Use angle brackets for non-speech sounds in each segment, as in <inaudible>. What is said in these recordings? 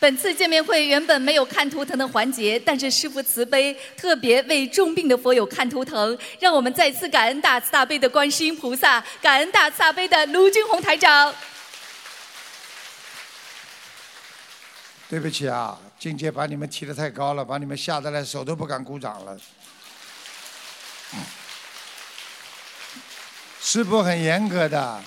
本次见面会原本没有看图腾的环节，但是师父慈悲，特别为重病的佛友看图腾，让我们再次感恩大慈大悲的观世音菩萨，感恩大慈大悲的卢军红台长。对不起啊，境界把你们提的太高了，把你们吓得来手都不敢鼓掌了。师傅很严格的，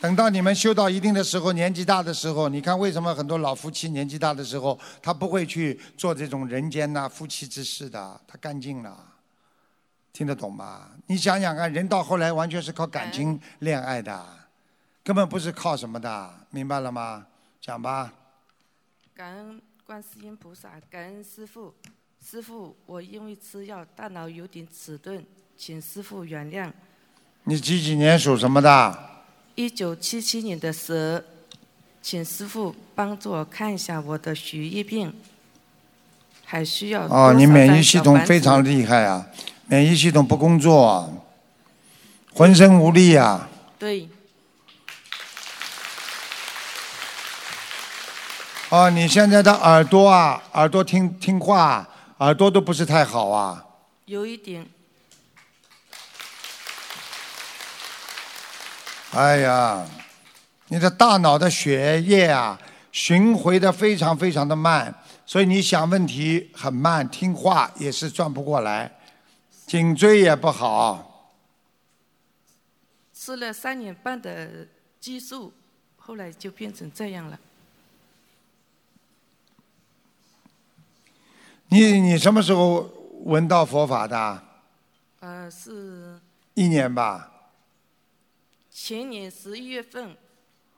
等到你们修到一定的时候，年纪大的时候，你看为什么很多老夫妻年纪大的时候，他不会去做这种人间呐、夫妻之事的，他干净了，听得懂吗？你想想看，人到后来完全是靠感情恋爱的，根本不是靠什么的，明白了吗？讲吧。感恩观世音菩萨，感恩师父。师父，我因为吃药，大脑有点迟钝，请师父原谅。你几几年属什么的？一九七七年的蛇，请师傅帮助我看一下我的血液病，还需要哦，你免疫系统非常厉害啊，免疫系统不工作，浑身无力啊。对，哦，你现在的耳朵啊，耳朵听听话，耳朵都不是太好啊。有一点哎呀，你的大脑的血液啊，巡回的非常非常的慢，所以你想问题很慢，听话也是转不过来，颈椎也不好。吃了三年半的激素，后来就变成这样了。你你什么时候闻到佛法的？呃，是一年吧。前年十一月份，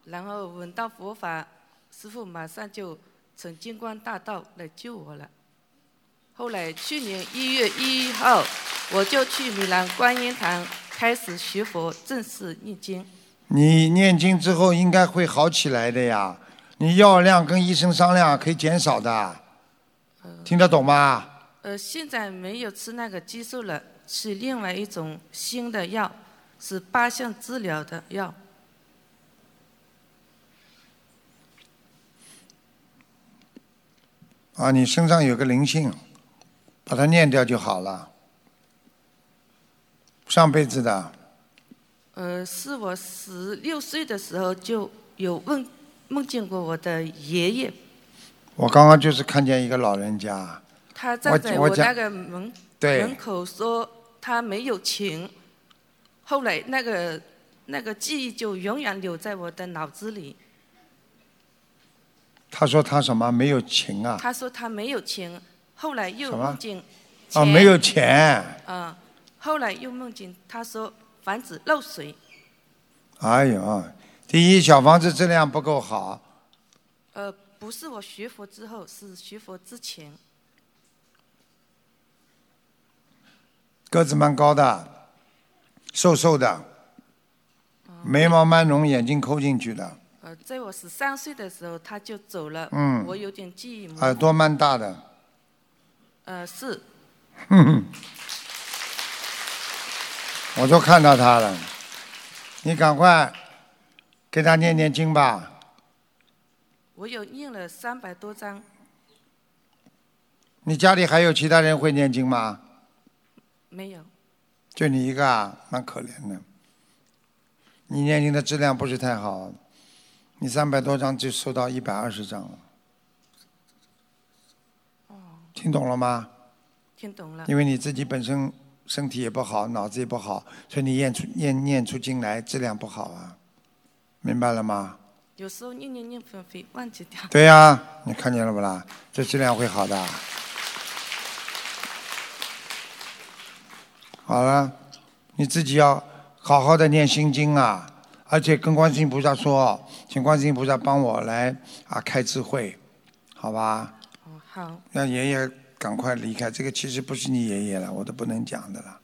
然后闻到佛法，师傅马上就从金光大道来救我了。后来去年一月一号，我就去米兰观音堂开始学佛，正式念经。你念经之后应该会好起来的呀。你药量跟医生商量可以减少的，听得懂吗？呃，现在没有吃那个激素了，吃另外一种新的药，是八项治疗的药。啊，你身上有个灵性，把它念掉就好了。上辈子的，呃，是我十六岁的时候就有梦梦见过我的爷爷，我刚刚就是看见一个老人家，他站在我那个门门口说他没有钱，后来那个那个记忆就永远留在我的脑子里。他说他什么没有情啊？他说他没有钱，后来又梦见啊，没有钱。嗯，后来又梦见他说房子漏水，哎呦，第一小房子质量不够好，呃，不是我学佛之后，是学佛之前。个子蛮高的，瘦瘦的，眉毛蛮浓，眼睛抠进去的，呃，在我十三岁的时候他就走了，嗯我有点记忆模糊。耳朵蛮大的，呃，是哼哼，<laughs> 我都看到他了。你赶快给他念念经吧。我有念了三百多章，你家里还有其他人会念经吗？没有。就你一个啊，蛮可怜的。你念经的质量不是太好，你三百多张就收到一百二十张了。听懂了吗？听懂了。因为你自己本身身体也不好，脑子也不好，所以你念出念念出经来质量不好啊，明白了吗？有时候念念念会会忘记掉。对呀、你看见了不啦？这质量会好的。好了，你自己要好好的念心经啊，而且跟观世音菩萨说，请观世音菩萨帮我来啊开智慧，好吧？哦，好，让爷爷赶快离开。这个其实不是你爷爷了，我都不能讲的了。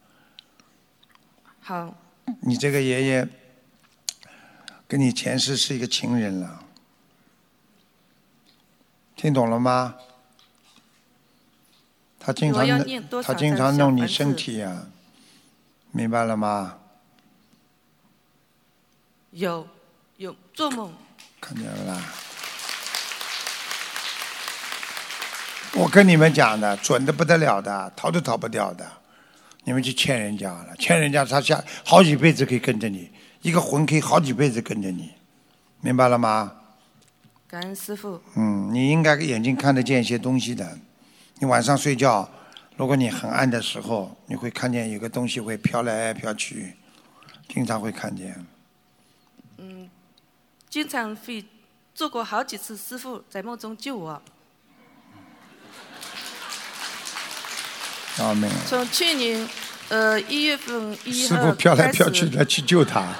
好，你这个爷爷跟你前世是一个情人了，听懂了吗？他经常他经常弄你身体呀、明白了吗？有有做梦，看见了啦？我跟你们讲的，准的不得了的，逃都逃不掉的。你们去欠人家了，欠人家他下好几辈子可以跟着你，一个魂可以好几辈子跟着你，明白了吗？感恩师傅。嗯，你应该眼睛看得见一些东西的。你晚上睡觉，如果你很暗的时候，你会看见有个东西会飘来飘去，经常会看见。嗯经常会做过好几次，师傅在梦中救我。啊，没有。从去年呃一月份一师傅飘来飘去的去救他，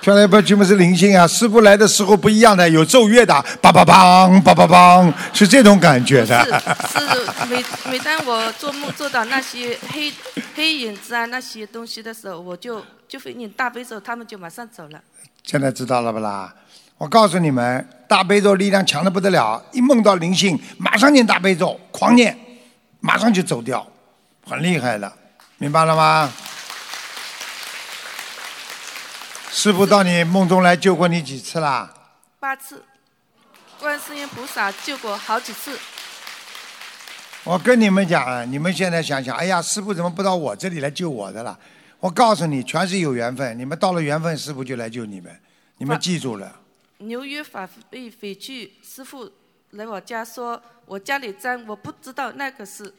飘来飘去嘛是灵性啊。师傅来的时候不一样的，有奏乐的，梆梆梆梆梆梆，是这种感觉的。是是每每当我做梦做到那些黑黑影子啊那些东西的时候，我就就会念大悲咒，他们就马上走了。现在知道了不啦？我告诉你们，大悲咒力量强的不得了，一梦到灵性，马上念大悲咒，狂念，马上就走掉，很厉害的，明白了吗？师傅到你梦中来救过你几次啦？八次，观世音菩萨救过好几次。我跟你们讲啊，你们现在想想，哎呀，师傅怎么不到我这里来救我的了？我告诉你，全是有缘分，你们到了缘分，师傅就来救你们，你们记住了。纽约法被匪去，师傅来我家说，我家里脏，我不知道那个是，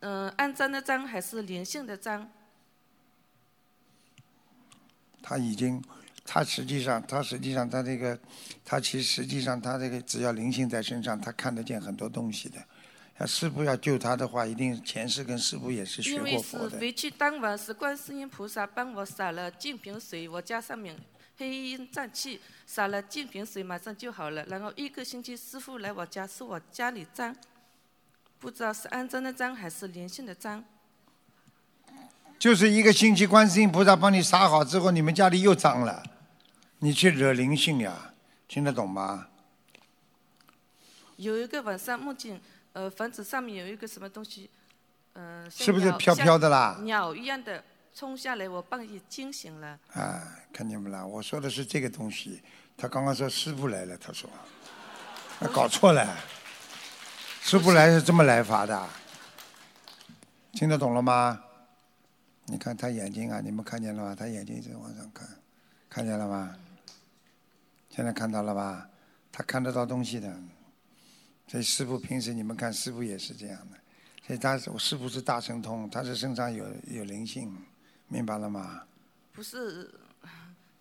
嗯、肮脏的脏还是灵性的脏。他已经，他实际上，他实际上，他这个，他其实实际上，他这个只要灵性在身上，他看得见很多东西的。要师傅要救他的话，一定前世跟师傅也是学因为是过的。回去当晚是观世音菩萨帮我洒了净瓶水，我家上面黑烟瘴气，洒了净瓶水马上就好了。然后一个星期师傅来我家，说我家里脏，不知道是肮脏的脏还是灵性的脏。就是一个星期，观世音菩萨帮你撒好之后，你们家里又脏了，你去惹灵性呀，听得懂吗？有一个晚上梦见，呃，房子上面有一个什么东西，呃，是不是飘飘的啦鸟一样的冲下来，我半夜惊醒了。啊，看见没啦？我说的是这个东西。他刚刚说师傅来了，他说，他搞错了，师傅来是这么来法的，听得懂了吗？你看他眼睛啊，你们看见了吗？他眼睛一直往上看，看见了吗？现在看到了吧？他看得到东西的。所以师傅平时你们看，师傅也是这样的。所以他是我师傅是大神通，他是身上有有灵性，明白了吗？不是，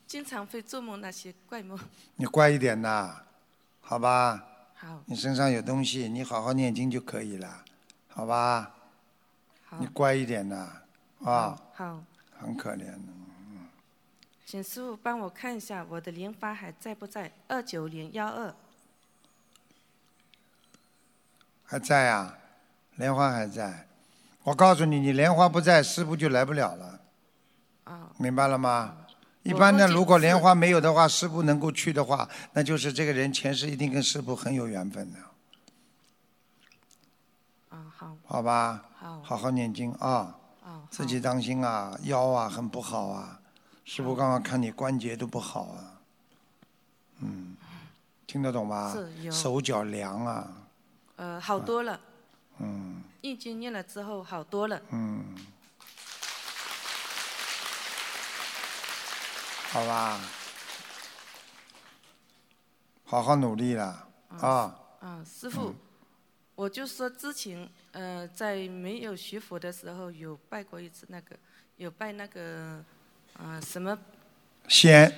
经常会做梦那些怪梦。你乖一点呐，好吧？好，你身上有东西，你好好念经就可以了，好吧？好你，乖一点呐，啊，好，很可怜的。请师傅帮我看一下我的莲花还在不在？二九零幺二。还在啊，莲花还在。我告诉你，你莲花不在，师傅就来不了了，啊，明白了吗？一般的，如果莲花没有的话，师傅能够去的话，那就是这个人前世一定跟师傅很有缘分的，啊，好，好吧？好，好好念经啊，哦，自己当心啊，腰啊很不好啊。师傅刚刚看你关节都不好啊，嗯，听得懂吧手脚凉啊，呃，好多了。嗯念经念了之后好多了。嗯，好吧，好好努力了啊。啊，师傅，我就说之前呃，在没有学佛的时候有拜过一次那个，有拜那个啊、什么仙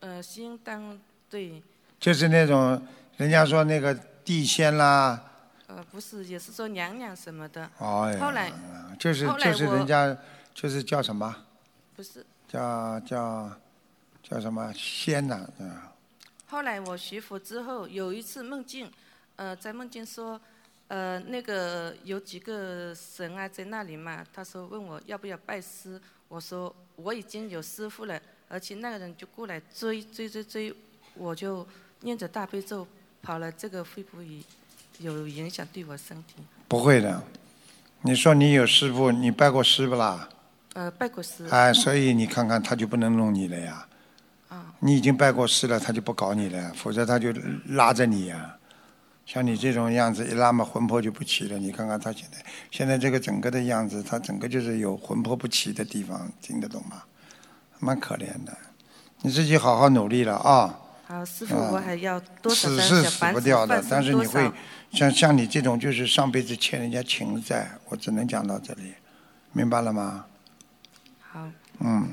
呃仙当对，就是那种人家说那个地仙啦，呃不是，也是说娘娘什么的，哎，后来就是就是人家就是叫什么？不是。叫叫叫什么仙呐、啊后来我学佛之后，有一次梦境，呃，在梦境说，呃，那个有几个神啊在那里嘛，他说问我要不要拜师，我说我已经有师傅了，而且那个人就过来追追追追，我就念着大悲咒跑了，这个会不会有影响对我身体？不会的。你说你有师傅，你拜过师不啦？呃，拜过师，哎，所以你看看他就不能弄你了呀。啊，你已经拜过师了，他就不搞你了，否则他就拉着你呀。像你这种样子一拉嘛，魂魄就不齐了。你看看他现在，现在这个整个的样子，他整个就是有魂魄不齐的地方，听得懂吗？蛮可怜的，你自己好好努力了啊！好，师傅，我还要多少死是死不掉的，但是你会？像像你这种就是上辈子欠人家情债，我只能讲到这里，明白了吗？好，嗯，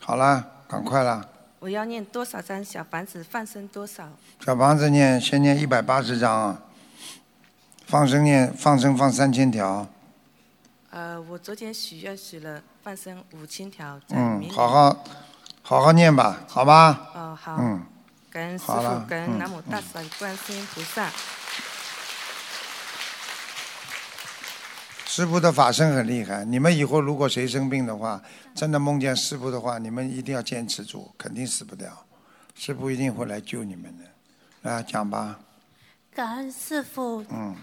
好了，赶快了。我要念多少张小房子放生多少？小房子念先念一百八十张啊，放生念放生放三千条，呃，我昨天许愿许了放生五千条，在嗯，好好好好念吧，好吧？哦，好，嗯，感恩师傅，感嗯恩南无大慈大悲观世音菩萨。师傅的法身很厉害，你们以后如果谁生病的话，真的梦见师傅的话，你们一定要坚持住，肯定死不掉，师傅一定会来救你们的。来讲吧，感恩师傅，嗯。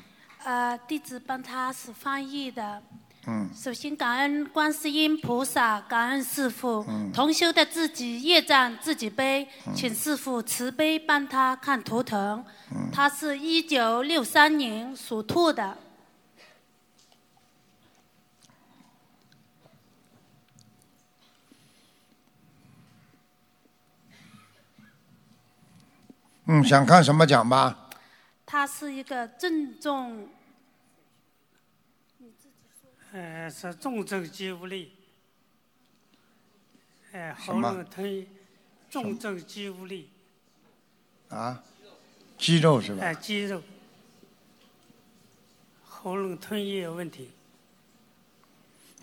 呃，弟子帮他是翻译的。嗯，首先感恩观世音菩萨，感恩师傅，嗯。同修的自己业障自己背，请师傅慈悲帮他看图腾。嗯。他是一九六三年属兔的，嗯，想看什么讲吧？他是一个郑重呃，是重症肌无力，呃，什么？喉咙疼，重症肌无力，啊，肌肉是吧？呃，？肌肉，喉咙吞咽有问题，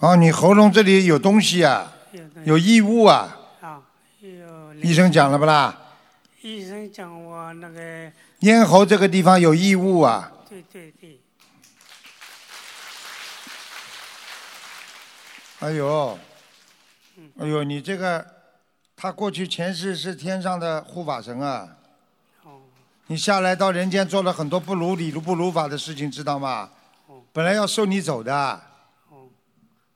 哦，你喉咙这里有东西啊，有异物啊，啊，有医生讲了不啦？医生讲我那个，咽喉这个地方有异物啊，对对对，哎呦，哎呦，你这个，他过去前世是天上的护法神啊，哦，你下来到人间做了很多不如理、不如法的事情，知道吗？本来要收你走的，哦，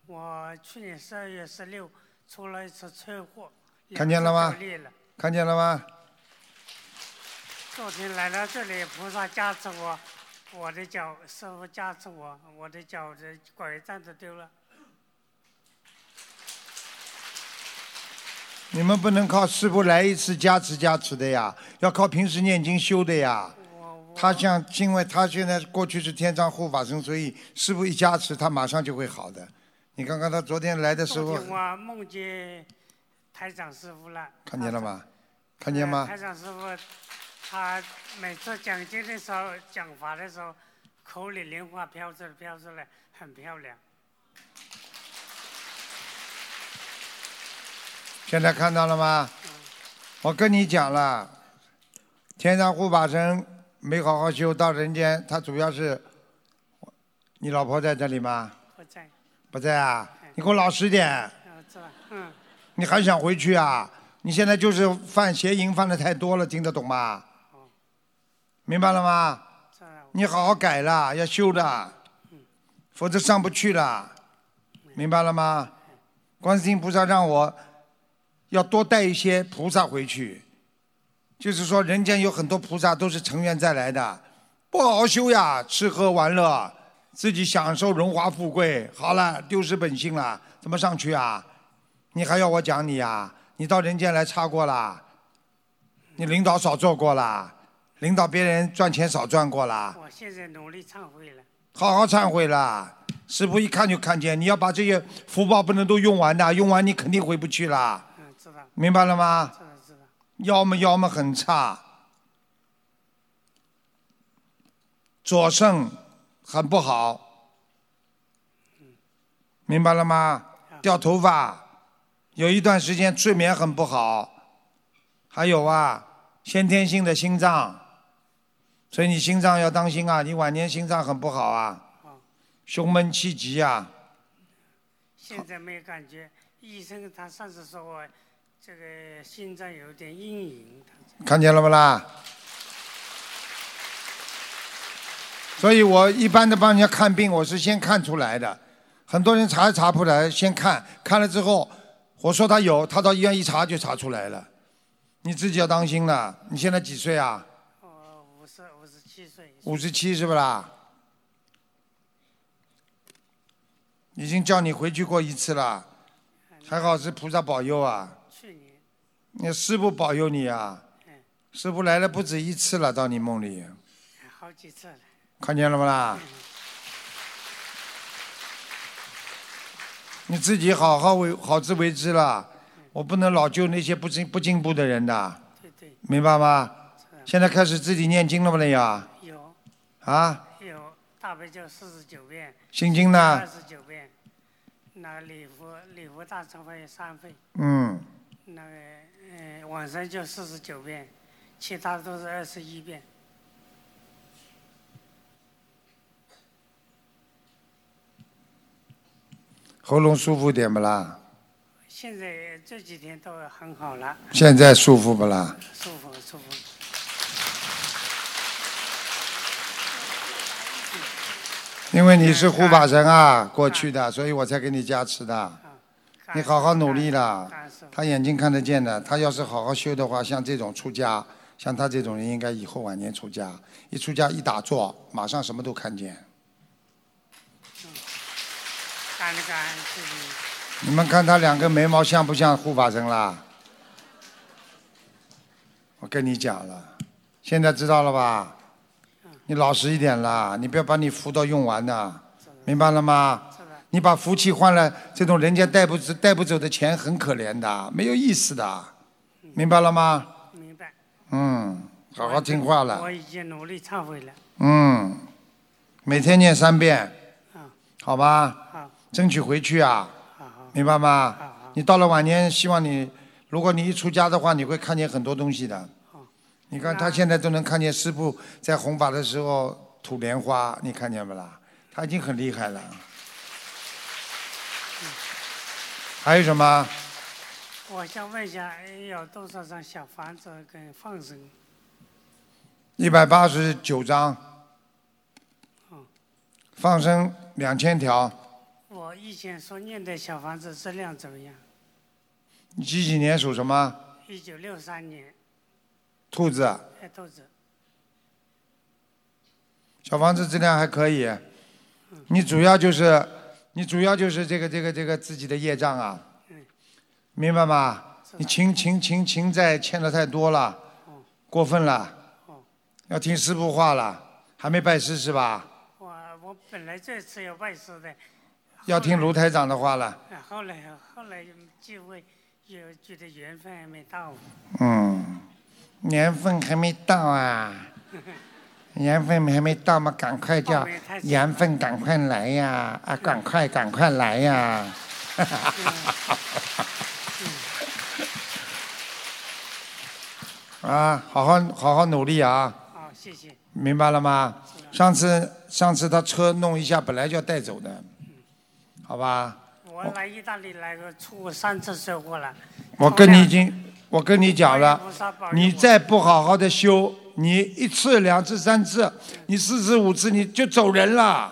我去年十二月十六出了一次车祸，看见了吗？看见了吗？昨天来到这里，菩萨加持我，我的脚，师傅加持我，我的脚的拐杖都丢了。你们不能靠师傅来一次加持加持的呀，要靠平时念经修的呀。他像，因为他现在过去是天上护法神，所以师傅一加持，他马上就会好的。你看看他昨天来的时候，我梦见台长师傅了，看见了吗？看见吗呃？台长师傅，他每次讲经的时候、讲法的时候，口里莲花飘出来，飘出来，很漂亮。现在看到了吗？我跟你讲了，天上护法神没好好修，到人间他主要是，你老婆在这里吗？不在，不在啊？你给我老实点，嗯，你还想回去啊？你现在就是犯邪淫犯的太多了，听得懂吗？明白了吗？你好好改了，要修的，否则上不去了，明白了吗？观世音菩萨让我要多带一些菩萨回去，就是说人间有很多菩萨都是成愿再来的，不好好修呀，吃喝玩乐，自己享受荣华富贵，好了，丢失本性了，怎么上去啊？你还要我讲你呀？你到人间来差过啦？你领导少做过啦？领导别人赚钱少赚过啦？我现在努力忏悔了。好好忏悔啦！师傅一看就看见，你要把这些福报不能都用完的，用完你肯定回不去啦，嗯，知道，明白了吗？知道，知道。要么要么很差，左肾很不好，明白了吗？掉头发，有一段时间睡眠很不好，还有啊，先天性的心脏，所以你心脏要当心啊，你晚年心脏很不好啊，胸闷气急啊，现在没有感觉，医生他上次说我这个心脏有点阴影，看见了不啦？所以我一般的帮人家看病，我是先看出来的。很多人查也查不出来，先看看了之后，我说他有，他到医院一查就查出来了。你自己要当心了。你现在几岁啊？哦，五十七是不啦？已经叫你回去过一次了，还好是菩萨保佑啊！去年，你师傅保佑你啊！师傅来了不止一次了，到你梦里，好几次了。看见了不啦？你自己好好为好自为之了，我不能老救那些不进不进步的人的，对对，明白吗？现在开始自己念经了不了呀？有啊，有大悲咒四十九遍，心经呢二？十九遍，那个礼佛礼佛大忏悔三遍，嗯，那个呃往生就四十九遍，其他都是二十一遍。喉咙舒服点不啦？现在这几天都很好了，现在舒服不啦？舒服舒服。因为你是护法神啊，过去的，所以我才给你加持的。你好好努力了他眼睛看得见的，他要是好好修的话，像这种出家，像他这种人，应该以后晚年出家，一出家一打坐，马上什么都看见。感恩感恩。你们看他两个眉毛像不像护法神啦？我跟你讲了，现在知道了吧？你老实一点啦，你不要把你福都用完呐，明白了吗？你把福气换了，这种人家带不走带不走的钱很可怜的，没有意思的，明白了吗？明白。嗯，好好听话了我。已经努力忏悔了。嗯，每天念三遍，啊，好吧？好，争取回去啊，好好，明白吗？你到了晚年，希望你，如果你一出家的话，你会看见很多东西的好。你看他现在都能看见师傅在弘法的时候吐莲花，你看见不啦？他已经很厉害了。还有什么？我想问一下，有多少张小房子跟放生？一百八十九张嗯，放生两千条。我以前所念的小房子质量怎么样？你几几年属什么？一九六三年，兔子。哎，豆子，小房子质量还可以，你主要就是你主要就是这个这个这个自己的业障啊，明白吗？你情情情情债欠的太多了，过分了，要听师傅话了，还没拜师是吧？我我本来这次要拜师的，要听卢台长的话了，啊后来后来机会有觉得缘分还没到，嗯，年份还没到啊，年份还没到嘛，赶快叫缘分赶快来呀，啊，赶快赶快来呀。啊，好好好好努力啊，好，谢谢。明白了吗？上次上次他车弄一下，本来就要带走的，好吧？我来意大利来个出过三次车祸了。我跟你已经，我跟你讲了你再不好好的修，你一次、两次、三次，你四次、五次，你就走人了，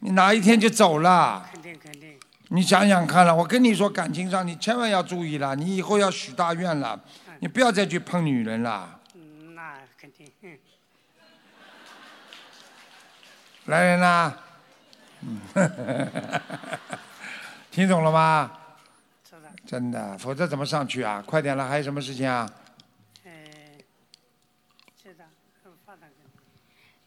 你哪一天就走了？肯定肯定。你想想看了，我跟你说，感情上你千万要注意了，你以后要许大愿了，你不要再去碰女人了。嗯，那肯定。嗯 <laughs> 来人啦！嗯，<laughs> 听懂了吗？真的，否则怎么上去啊？快点了，还有什么事情啊？呃，是的，嗯发达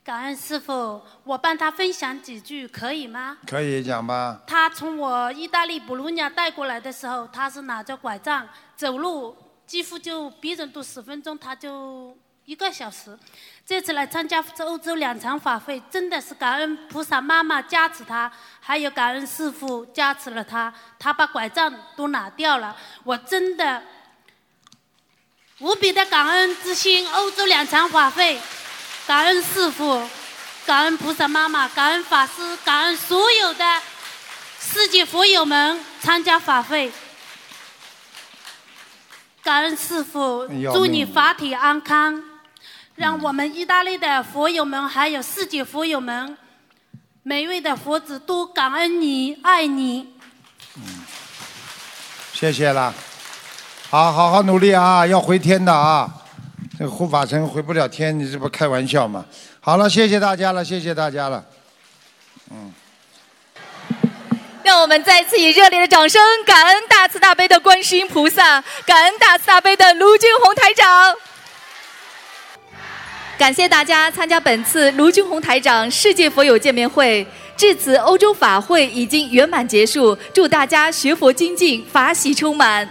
感恩师傅，我帮他分享几句可以吗？可以讲吧？他从我意大利布鲁尼亚带过来的时候，他是拿着拐杖走路，几乎就别人都十分钟，他就一个小时。这次来参加欧洲两场法会，真的是感恩菩萨妈妈加持他，还有感恩师傅加持了他，他把拐杖都拿掉了，我真的无比的感恩之心。欧洲两场法会，感恩师傅，感恩菩萨妈妈，感恩法师，感恩所有的世界佛友们参加法会。感恩师傅，祝你法体安康，让我们意大利的佛友们还有世界佛友们，每位的佛子都感恩你，爱你。谢谢了，好好好努力啊，要回天的啊！这个护法神回不了天，你这不开玩笑吗？好了，谢谢大家了，谢谢大家了。让我们再次以热烈的掌声，感恩大慈大悲的观世音菩萨，感恩大慈大悲的卢俊宏台长。感谢大家参加本次卢军红台长世界佛友见面会。至此，欧洲法会已经圆满结束，祝大家学佛精进，法喜充满。